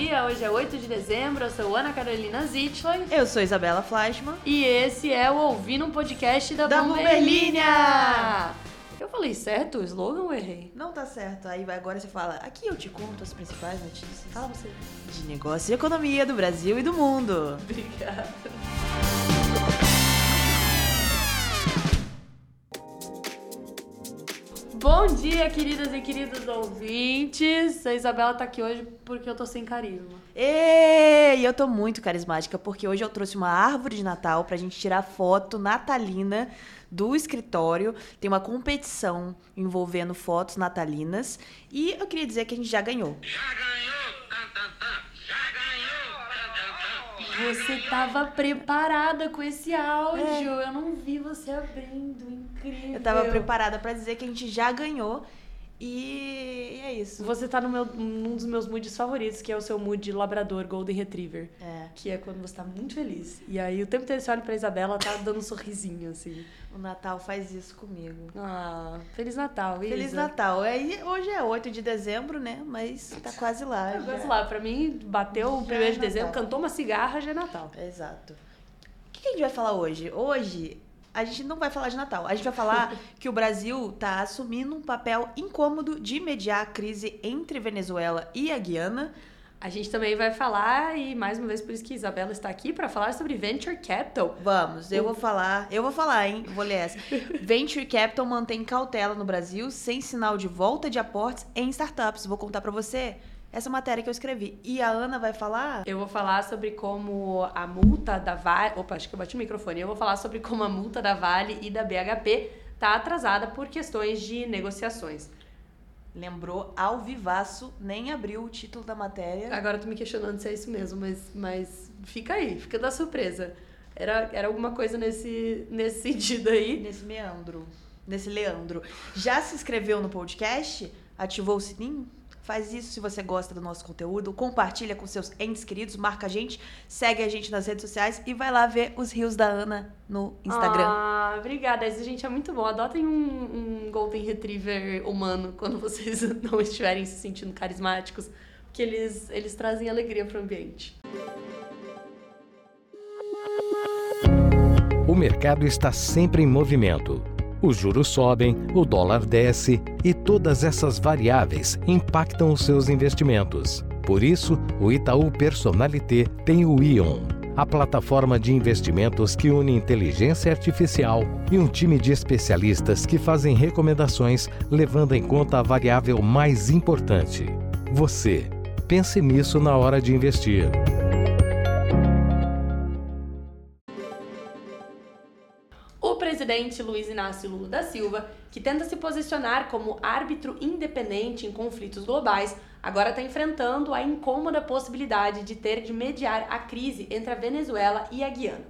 dia, hoje é 8 de dezembro, eu sou Ana Carolina Zitlan. Eu sou Isabela Fleischmann. E esse é o Ouvindo um Podcast da, Da Bomberlinha. Eu falei certo o slogan ou errei? Não tá certo. Aí vai- agora você fala, aqui eu te conto as principais notícias Fala você. de negócio e economia do Brasil e do mundo. Obrigada. Bom dia, queridas e queridos ouvintes. A Isabela tá aqui hoje porque eu tô sem carisma. E eu tô muito carismática porque hoje eu trouxe uma árvore de Natal pra gente tirar foto natalina do escritório. Tem uma competição envolvendo fotos natalinas e eu queria dizer que a gente já ganhou. Já ganhou, Você tava preparada com esse áudio. Eu não vi você abrindo. Incrível. Eu tava preparada pra dizer que a gente já ganhou e é isso. Você tá no meu, num dos meus moods favoritos, que é o seu mood labrador Golden Retriever. É, Que é quando você tá muito feliz. E aí o tempo inteiro você olha pra Isabela, tá dando um sorrisinho, assim. o Natal faz isso comigo. Ah, Feliz Natal, Isa. Feliz Natal. É, hoje é 8 de dezembro, né? Mas tá quase lá. Já. gosto lá, pra mim, bateu o Já primeiro é de dezembro, cantou uma cigarra, já é Natal. Exato. O que a gente vai falar hoje? Hoje a gente não vai falar de Natal. A gente vai falar que o Brasil tá assumindo um papel incômodo de mediar a crise entre Venezuela e a Guiana. A gente também vai falar, e mais uma vez por isso que Isabela está aqui, pra falar sobre Venture Capital. Vamos, eu vou falar, eu vou falar, hein? Vou ler essa. Venture Capital mantém cautela no Brasil sem sinal de volta de aportes em startups. Vou contar pra você essa matéria que eu escrevi. E a Ana vai falar Eu vou falar sobre como a multa da Vale. Opa, acho que eu bati o microfone. Eu vou falar sobre como a multa da Vale e da BHP tá atrasada por questões de negociações. lembrou ao vivaço, nem abriu o título da matéria. Agora eu tô me questionando se é isso mesmo, mas, mas fica aí, fica da surpresa. Era, era alguma coisa nesse, nesse sentido aí. Nesse meandro, nesse leandro. Já se inscreveu no podcast? Ativou o sininho? Faz isso se você gosta do nosso conteúdo. Compartilha com seus entes queridos, marca a gente, segue a gente nas redes sociais e vai lá ver os rios da Ana no Instagram. Ah, obrigada. Isso, gente, é muito bom. Adotem um, um Golden Retriever humano quando vocês não estiverem se sentindo carismáticos, porque eles, eles trazem alegria pro ambiente. O mercado está sempre em movimento. Os juros sobem, o dólar desce e todas essas variáveis impactam os seus investimentos. Por isso, o Itaú Personalité tem o Ion, a plataforma de investimentos que une inteligência artificial e um time de especialistas que fazem recomendações levando em conta a variável mais importante: você. Pense nisso na hora de investir. Presidente Luiz Inácio Lula da Silva, que tenta se posicionar como árbitro independente em conflitos globais, agora está enfrentando a incômoda possibilidade de ter de mediar a crise entre a Venezuela e a Guiana.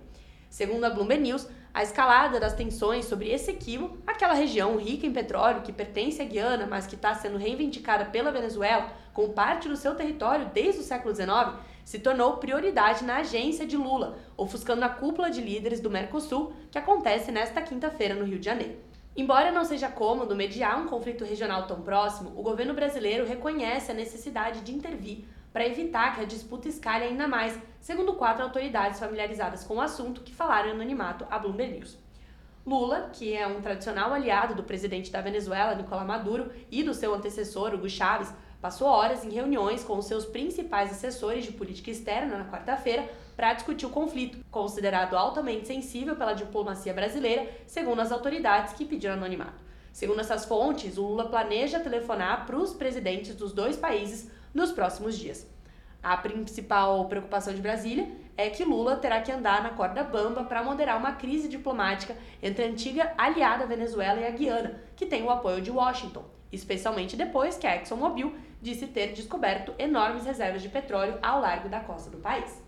Segundo a Bloomberg News, a escalada das tensões sobre Essequibo, aquela região rica em petróleo que pertence à Guiana, mas que está sendo reivindicada pela Venezuela como parte do seu território desde o século XIX, se tornou prioridade na agência de Lula, ofuscando a cúpula de líderes do Mercosul, que acontece nesta quinta-feira no Rio de Janeiro. Embora não seja cômodo mediar um conflito regional tão próximo, o governo brasileiro reconhece a necessidade de intervir para evitar que a disputa escale ainda mais, segundo quatro autoridades familiarizadas com o assunto que falaram em anonimato à Bloomberg News. Lula, que é um tradicional aliado do presidente da Venezuela, Nicolás Maduro, e do seu antecessor, Hugo Chávez, passou horas em reuniões com os seus principais assessores de política externa na quarta-feira para discutir o conflito, considerado altamente sensível pela diplomacia brasileira, segundo as autoridades que pediram anonimato. Segundo essas fontes, o Lula planeja telefonar para os presidentes dos dois países nos próximos dias. A principal preocupação de Brasília é que Lula terá que andar na corda bamba para moderar uma crise diplomática entre a antiga aliada Venezuela e a Guiana, que tem o apoio de Washington, especialmente depois que a ExxonMobil disse ter descoberto enormes reservas de petróleo ao largo da costa do país.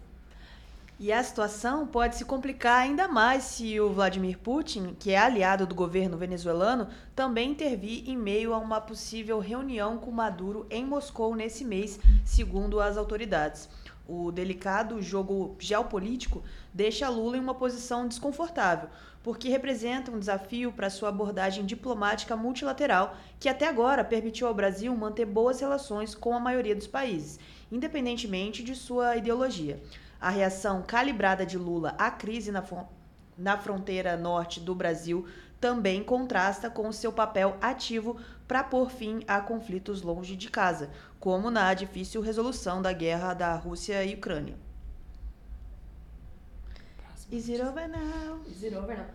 E a situação pode se complicar ainda mais se o Vladimir Putin, que é aliado do governo venezuelano, também intervir em meio a uma possível reunião com Maduro em Moscou nesse mês, segundo as autoridades. O delicado jogo geopolítico deixa Lula em uma posição desconfortável, porque representa um desafio para sua abordagem diplomática multilateral, que até agora permitiu ao Brasil manter boas relações com a maioria dos países, independentemente de sua ideologia. A reação calibrada de Lula à crise na, na fronteira norte do Brasil também contrasta com seu papel ativo para pôr fim a conflitos longe de casa, como na difícil resolução da guerra da Rússia e Ucrânia. Is it over now? Is it over now?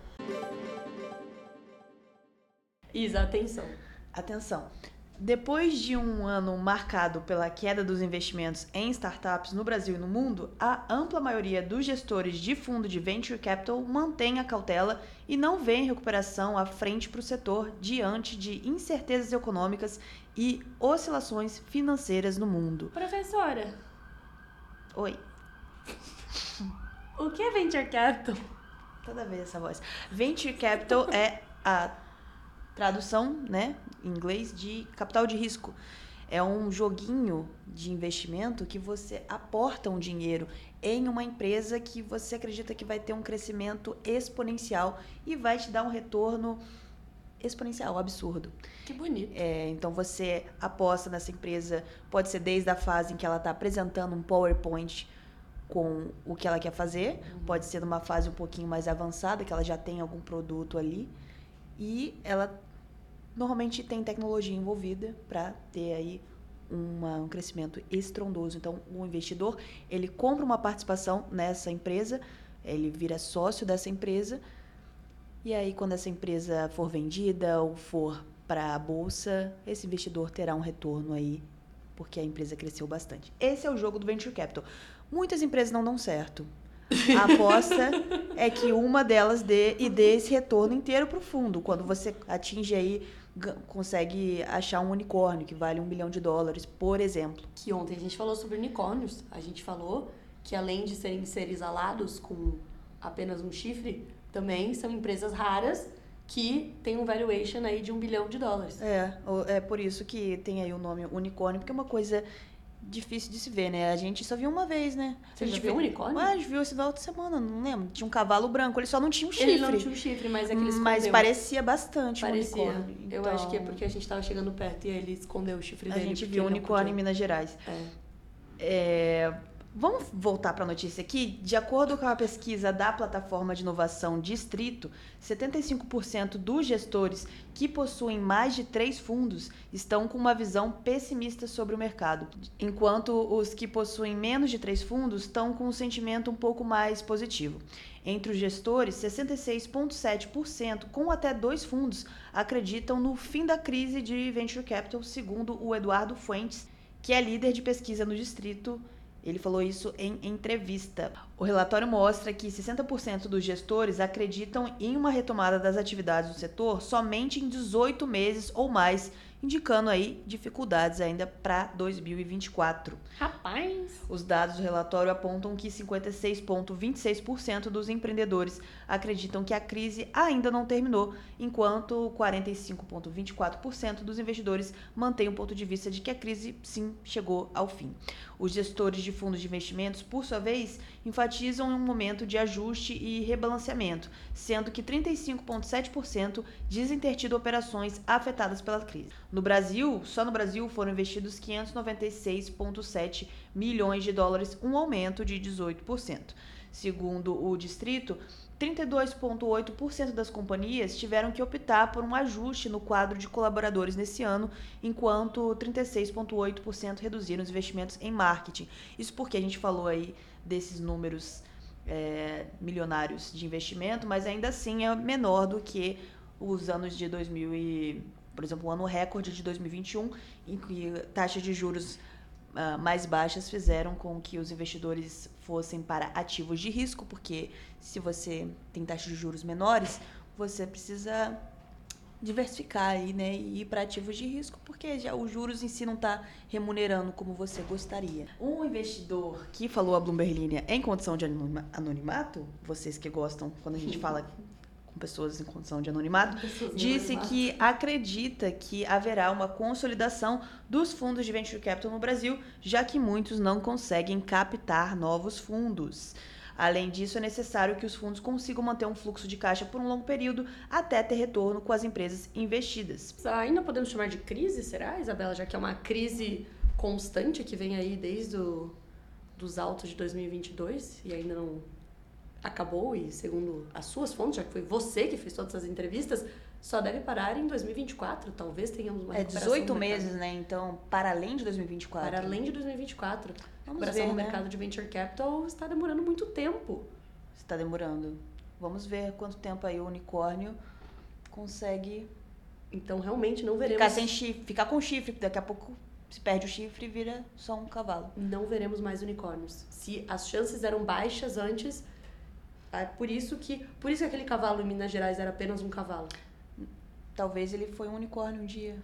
Isa, atenção. Atenção. Depois de um ano marcado pela queda dos investimentos em startups no Brasil e no mundo, a ampla maioria dos gestores de fundo de venture capital mantém a cautela e não vê recuperação à frente para o setor diante de incertezas econômicas e oscilações financeiras no mundo. Professora, Oi, o que é venture capital? toda vez essa voz. Venture capital é a tradução, né, em inglês, de capital de risco. É um joguinho de investimento que você aporta um dinheiro em uma empresa que você acredita que vai ter um crescimento exponencial e vai te dar um retorno exponencial, absurdo. Que bonito. É, então você aposta nessa empresa, pode ser desde a fase em que ela está apresentando um PowerPoint com o que ela quer fazer, pode ser numa fase um pouquinho mais avançada, que ela já tem algum produto ali, e ela normalmente tem tecnologia envolvida para ter aí uma- um crescimento estrondoso. Então, o investidor ele compra uma participação nessa empresa, ele vira sócio dessa empresa e aí, quando essa empresa for vendida ou for para a bolsa, esse investidor terá um retorno aí, porque a empresa cresceu bastante. Esse é o jogo do venture capital. Muitas empresas não dão certo. A aposta é que uma delas dê e dê esse retorno inteiro para o fundo. Quando você atinge aí, consegue achar um unicórnio que vale um bilhão de dólares, por exemplo. Que ontem a gente falou sobre unicórnios. A gente falou que além de serem seres alados com apenas um chifre, também são empresas raras que têm um valuation aí de um bilhão de dólares. É, é por isso que tem aí o nome unicórnio, porque é uma coisa difícil de se ver, né? A gente só viu uma vez, né? Você a já gente viu um unicórnio? Ué, a gente viu esse da outra semana, não lembro. Tinha um cavalo branco, ele só não tinha um chifre. Ele não tinha um chifre, mas é que ele escondeu. Mas parecia bastante Parecia. um unicórnio. Eu acho que é Então, porque a gente tava chegando perto e ele escondeu o chifre a dele. gente porque viu um unicórnio em podia. Minas Gerais. É. É, Vamos voltar para a notícia aqui? De acordo com a pesquisa da plataforma de inovação Distrito, 75% dos gestores que possuem mais de três fundos estão com uma visão pessimista sobre o mercado, enquanto os que possuem menos de três fundos estão com um sentimento um pouco mais positivo. Entre os gestores, 66,7% com até dois fundos acreditam no fim da crise de venture capital, segundo o Eduardo Fuentes, que é líder de pesquisa no distrito. Ele falou isso em entrevista. O relatório mostra que 60% dos gestores acreditam em uma retomada das atividades do setor somente em 18 meses ou mais, indicando aí dificuldades ainda para 2024. Rapaz! Os dados do relatório apontam que 56,26% dos empreendedores acreditam que a crise ainda não terminou, enquanto 45,24% dos investidores mantêm o ponto de vista de que a crise sim chegou ao fim. Os gestores de fundos de investimentos, por sua vez, enfatizam um momento de ajuste e rebalanceamento, sendo que 35,7% dizem ter tido operações afetadas pela crise. No Brasil, só no Brasil foram investidos 596,7 milhões de dólares, um aumento de 18%. Segundo o distrito, 32,8% das companhias tiveram que optar por um ajuste no quadro de colaboradores nesse ano, enquanto 36,8% reduziram os investimentos em marketing. Isso porque a gente falou aí desses números é, milionários de investimento, mas ainda assim é menor do que os anos de 2000 e, por exemplo, o ano recorde de 2021, em que taxas de juros ah, mais baixas fizeram com que os investidores fossem para ativos de risco, porque se você tem taxas de juros menores, você precisa diversificar aí, né? E ir para ativos de risco, porque já os juros em si não tá remunerando como você gostaria. Um investidor que falou a Bloomberg Linha em condição de anonima- anonimato, vocês que gostam quando a gente fala pessoas em condição de anonimato, disse anonimato. que acredita que haverá uma consolidação dos fundos de venture capital no Brasil, já que muitos não conseguem captar novos fundos. Além disso, é necessário que os fundos consigam manter um fluxo de caixa por um longo período até ter retorno com as empresas investidas. Ainda podemos chamar de crise, será, Isabela? Já que é uma crise constante que vem aí desde o, dos altos de 2022 e ainda não acabou e segundo as suas fontes, já que foi você que fez todas as entrevistas, só deve parar em 2024. Talvez tenhamos uma É recuperação 18 no mercado. meses, né? Então, para além de 2024. Para além de 2024. A Vamos recuperação ver, no né? mercado de venture capital está demorando muito tempo. Está demorando. Vamos ver quanto tempo aí o unicórnio consegue Então, realmente, não veremos... ficar sem chifre, ficar com chifre, porque daqui a pouco se perde o chifre e vira só um cavalo. não veremos mais unicórnios. Se as chances eram baixas antes, é por isso que por isso que aquele cavalo em Minas Gerais era apenas um cavalo. Talvez ele foi um unicórnio um dia.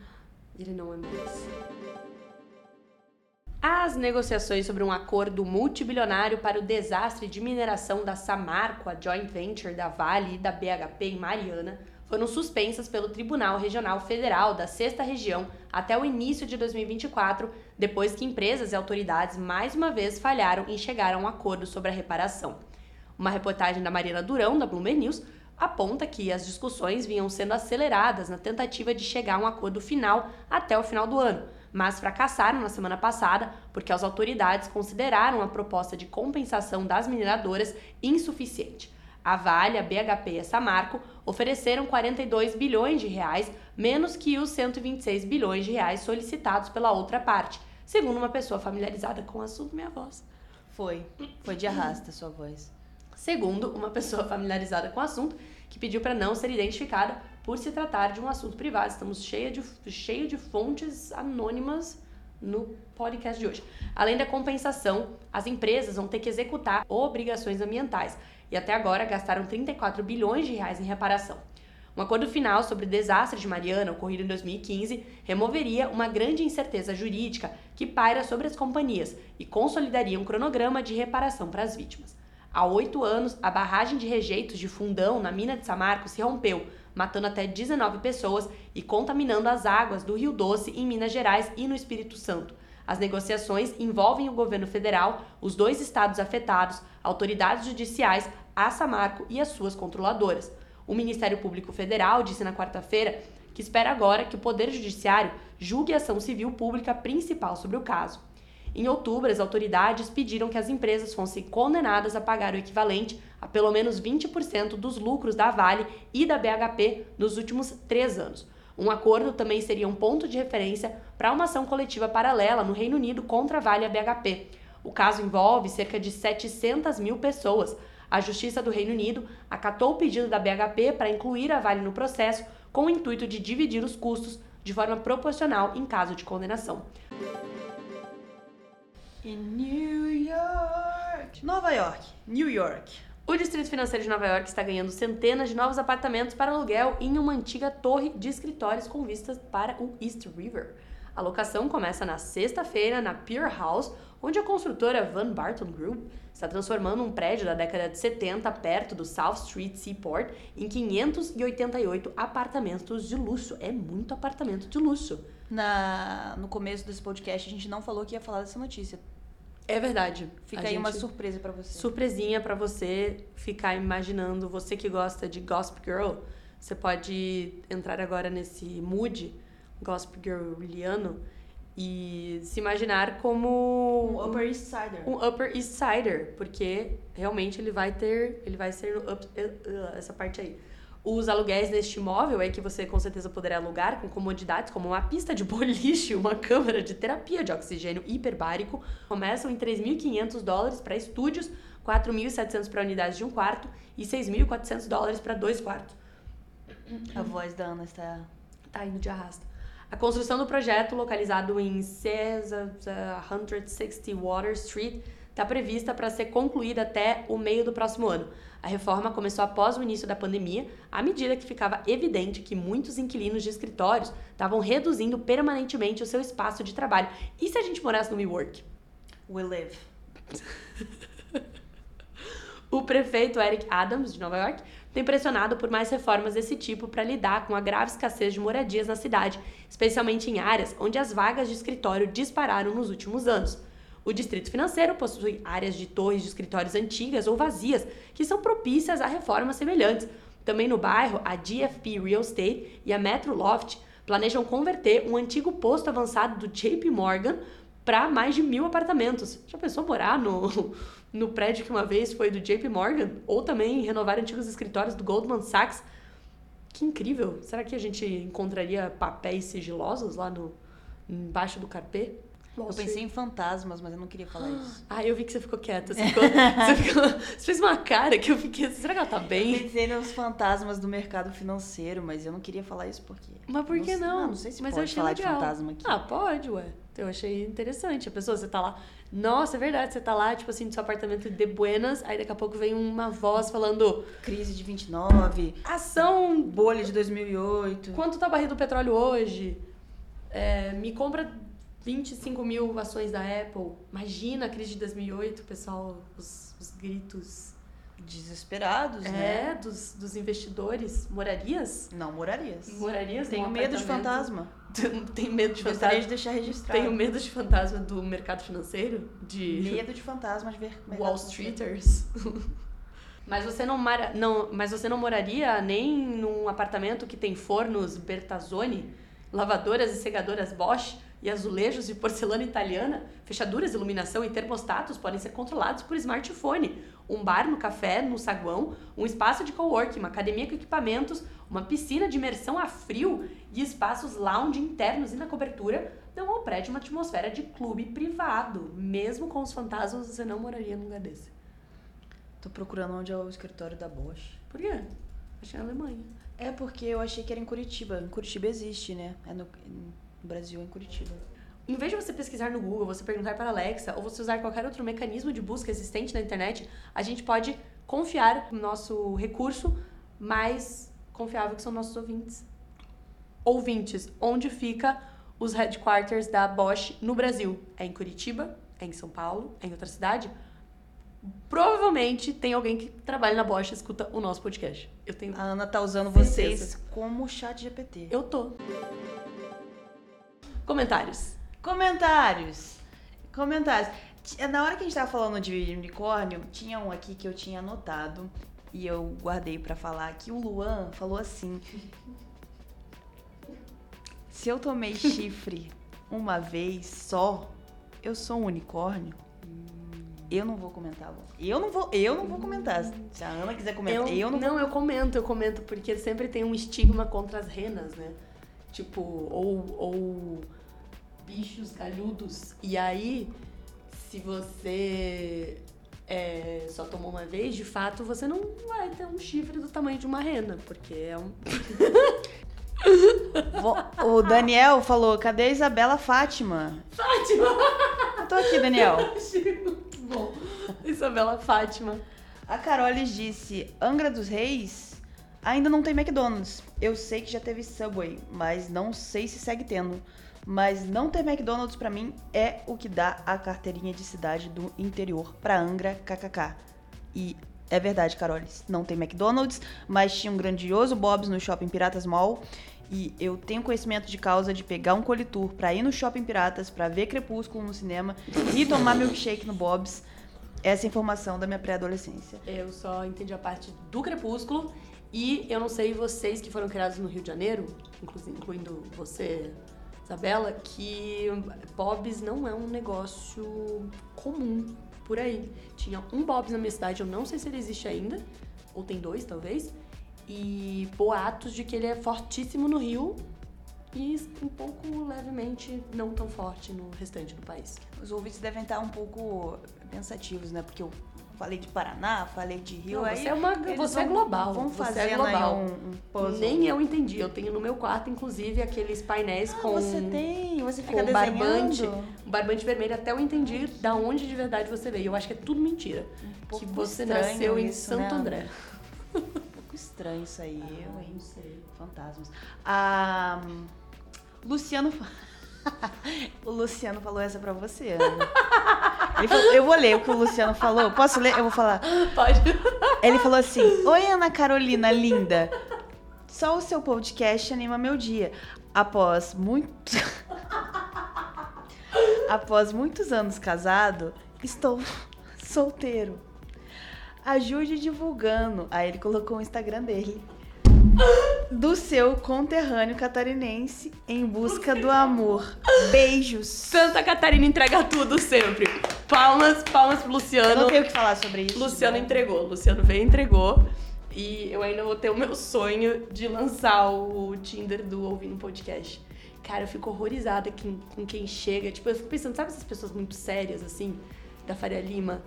Ele não é mais. As negociações sobre um acordo multibilionário para o desastre de mineração da Samarco, a joint venture da Vale e da BHP em Mariana, foram suspensas pelo Tribunal Regional Federal da Sexta Região até o início de 2024, depois que empresas e autoridades mais uma vez falharam em chegar a um acordo sobre a reparação. Uma reportagem da Mariana Durão, da Bloomberg News, aponta que as discussões vinham sendo aceleradas na tentativa de chegar a um acordo final até o final do ano, mas fracassaram na semana passada porque as autoridades consideraram a proposta de compensação das mineradoras insuficiente. A Vale, a BHP e a Samarco ofereceram 42 bilhões de reais, menos que os 126 bilhões de reais solicitados pela outra parte, segundo uma pessoa familiarizada com o assunto, minha voz. Foi. Foi de arrasta sua voz. Segundo, uma pessoa familiarizada com o assunto que pediu para não ser identificada por se tratar de um assunto privado. Estamos cheia de, cheio de fontes anônimas no podcast de hoje. Além da compensação, as empresas vão ter que executar obrigações ambientais e até agora gastaram 34 bilhões de reais em reparação. Um acordo final sobre o desastre de Mariana, ocorrido em 2015, removeria uma grande incerteza jurídica que paira sobre as companhias e consolidaria um cronograma de reparação para as vítimas. Há oito anos, a barragem de rejeitos de Fundão, na mina de Samarco, se rompeu, matando até 19 pessoas e contaminando as águas do Rio Doce em Minas Gerais e no Espírito Santo. As negociações envolvem o governo federal, os dois estados afetados, autoridades judiciais, a Samarco e as suas controladoras. O Ministério Público Federal disse na quarta-feira que espera agora que o Poder Judiciário julgue a ação civil pública principal sobre o caso. Em outubro, as autoridades pediram que as empresas fossem condenadas a pagar o equivalente a pelo menos 20% dos lucros da Vale e da BHP nos últimos três anos. Um acordo também seria um ponto de referência para uma ação coletiva paralela no Reino Unido contra a Vale e a BHP. O caso envolve cerca de 700 mil pessoas. A Justiça do Reino Unido acatou o pedido da BHP para incluir a Vale no processo com o intuito de dividir os custos de forma proporcional em caso de condenação. Em New York. Nova York. New York. O Distrito Financeiro de Nova York está ganhando centenas de novos apartamentos para aluguel em uma antiga torre de escritórios com vistas para o East River. A locação começa na sexta-feira na Pier House, onde a construtora Van Barton Group está transformando um prédio da década de 70 perto do South Street Seaport em 588 apartamentos de luxo. É muito apartamento de luxo. Na, no começo desse podcast, a gente não falou que ia falar dessa notícia. É verdade. Fica A aí uma surpresa pra você. surpresinha pra você ficar imaginando. Você que gosta de Gossip Girl, você pode entrar agora nesse mood Gossip Girliano e se imaginar como Um Upper East Sider. um Upper East Sider, porque realmente ele vai ter, ele vai ser no up, eh, eh, essa parte aí. Os aluguéis deste imóvel é que você com certeza poderá alugar com comodidades como uma pista de boliche, uma câmara de terapia de oxigênio hiperbárico, começam em 3.500 dólares para estúdios, 4.700 para unidades de um quarto e 6.400 dólares para dois quartos. A voz da Ana está. Tá indo de arrasta. A construção do projeto, localizado em 160 Water Street, está prevista para ser concluída até o meio do próximo ano. A reforma começou após o início da pandemia, à medida que ficava evidente que muitos inquilinos de escritórios estavam reduzindo permanentemente o seu espaço de trabalho. E se a gente morasse no WeWork? We live. O prefeito Eric Adams, de Nova York, tem pressionado por mais reformas desse tipo para lidar com a grave escassez de moradias na cidade, especialmente em áreas onde as vagas de escritório dispararam nos últimos anos. O distrito financeiro possui áreas de torres de escritórios antigas ou vazias que são propícias a reformas semelhantes. Também no bairro, a GFP Real Estate e a Metro Loft planejam converter um antigo posto avançado do JP Morgan para mais de mil apartamentos. Já pensou morar no, no prédio que uma vez foi do JP Morgan? Ou também renovar antigos escritórios do Goldman Sachs? Que incrível! Será que a gente encontraria papéis sigilosos lá no embaixo do carpê? Eu pensei em fantasmas, mas eu não queria falar isso. Ah, eu vi que você ficou quieta. Você, ficou, você, ficou- você fez uma cara que eu fiquei. Será que ela tá Eu bem? pensei nos fantasmas do mercado financeiro, mas eu não queria falar isso porque. Mas por que sei- não? Ah, não sei se Mas eu pode falar legal. de fantasma aqui. Ah, pode, ué. Eu achei interessante. A pessoa, você tá lá. Nossa, é verdade. Você tá lá, tipo assim, no seu apartamento de Buenas. Aí daqui a pouco vem uma voz falando: Crise de 29, Ação bolha de 2008. Quanto tá barril do petróleo hoje? É, me compra 25 mil ações da Apple. Imagina a crise de 2008, pessoal, os, os gritos Desesperados, né? é, dos, dos investidores. Morarias? Não morarias. Morarias? Tenho medo de fantasma. Tem medo de Gostaria de fantasma? deixar registrado. Tenho medo de fantasma do mercado financeiro? De Medo de fantasma de ver. Wall Streeters? Mas você não, mara, não, mas você não moraria nem num apartamento que tem fornos Bertazzoni, lavadoras e segadoras Bosch e azulejos de porcelana italiana, fechaduras, iluminação e termostatos podem ser controlados por smartphone. Um bar no café, no saguão, um espaço de coworking, uma academia com equipamentos, uma piscina de imersão a frio e espaços lounge internos e na cobertura dão ao prédio uma atmosfera de clube privado. Mesmo com os fantasmas, você não moraria num lugar desse. Tô procurando onde é o escritório da Bosch. Por quê? Achei na Alemanha. É porque eu achei que era em Curitiba. Em Curitiba existe, né? É no, no Brasil, em Curitiba. Em vez de você pesquisar no Google, você perguntar para a Alexa ou você usar qualquer outro mecanismo de busca existente na internet, a gente pode confiar no nosso recurso mais confiável que são nossos ouvintes. Ouvintes, onde fica os headquarters da Bosch no Brasil? É em Curitiba? É em São Paulo? É em outra cidade? Provavelmente tem alguém que trabalha na Bosch e escuta o nosso podcast. Eu tenho. A Ana tá usando Certeza. vocês como chat GPT. Eu tô. Comentários. Comentários. Comentários. Na hora que a gente tava falando de unicórnio, tinha um aqui que eu tinha anotado e eu guardei pra falar que o Luan falou assim: Se eu tomei chifre uma vez só, eu sou um unicórnio. Eu não vou comentar. Lu. Eu não vou, eu não vou comentar. Se a Ana quiser comentar, eu, não, vou. eu comento, eu comento, porque sempre tem um estigma contra as renas, né? Tipo, ou, ou bichos galhudos. E aí, se você é, só tomou uma vez, de fato, você não vai ter um chifre do tamanho de uma rena, porque é um. O Daniel falou: cadê a Isabela Fátima? Fátima! Eu tô aqui, Daniel. Bom. Isabela Fátima. A Carolis disse: Angra dos Reis ainda não tem McDonald's. Eu sei que já teve Subway, mas não sei se segue tendo. Mas não ter McDonald's pra mim é o que dá a carteirinha de cidade do interior pra Angra, kkk. E é verdade, Carolis, não tem McDonald's, mas tinha um grandioso Bob's no Shopping Piratas Mall. E eu tenho conhecimento de causa de pegar um colitour pra ir no Shopping Piratas, pra ver Crepúsculo no cinema e tomar milkshake no Bob's. Essa é informação da minha pré-adolescência. Eu só entendi a parte do Crepúsculo. E eu não sei vocês que foram criados no Rio de Janeiro, inclu- incluindo você, Isabela, que Bob's não é um negócio comum por aí. Tinha um Bob's na minha cidade, eu não sei se ele existe ainda, ou tem dois talvez, e boatos de que ele é fortíssimo no Rio e um pouco levemente não tão forte no restante do país. Os ouvintes devem estar um pouco pensativos, né? Porque eu falei de Paraná, falei de Rio. Não, você é uma- você é vão- global, Vão você é global. um, um puzzle. Nem eu entendi. Eu tenho no meu quarto, inclusive, aqueles painéis Ah, com. você tem, você com fica barbante, desenhando. um barbante vermelho, até eu entendi da onde de verdade você veio. Eu acho que é tudo mentira. pouco que você nasceu em isso, Santo né? André. Um pouco estranho isso aí, eu, hein? não sei. Fantasmas. Ah, Luciano. o Luciano falou essa pra você, Ana. Ele falou- eu vou ler o que o Luciano falou. Posso ler? Eu vou falar. Pode. Ele falou assim: Oi, Ana Carolina linda. Só o seu podcast anima meu dia. Após muito. Após muitos anos casado, estou solteiro. Ajude divulgando. Aí ele colocou o Instagram dele. Do seu conterrâneo catarinense em busca do amor. Beijos. Santa Catarina entrega tudo sempre. Palmas, palmas pro Eu Luciano. não tenho o que falar sobre isso. Luciano né? entregou. Luciano veio e entregou. E eu ainda vou ter o meu sonho de lançar o Tinder do Ouvindo Podcast. Cara, eu fico horrorizada com, com quem chega. Tipo, eu fico pensando, sabe essas pessoas muito sérias, assim, da Faria Lima,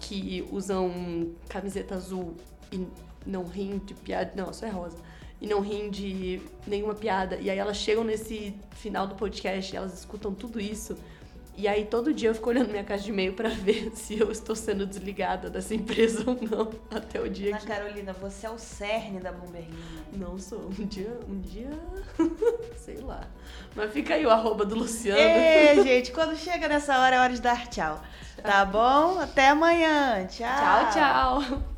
que usam camiseta azul e não riem de piada. Não, só é rosa. E não riem de nenhuma piada. E aí elas chegam nesse final do podcast e elas escutam tudo isso. E aí todo dia eu fico olhando minha caixa de e-mail pra ver se eu estou sendo desligada dessa empresa ou não. Até o dia Ana que. Carolina, você é o cerne da Bloomberg. Não sou. Um dia. Um dia. Sei lá. Mas fica aí o arroba do Luciano. Ei, gente, quando chega nessa hora é hora de dar tchau. Tá bom? Até amanhã. Tchau. Tchau, tchau.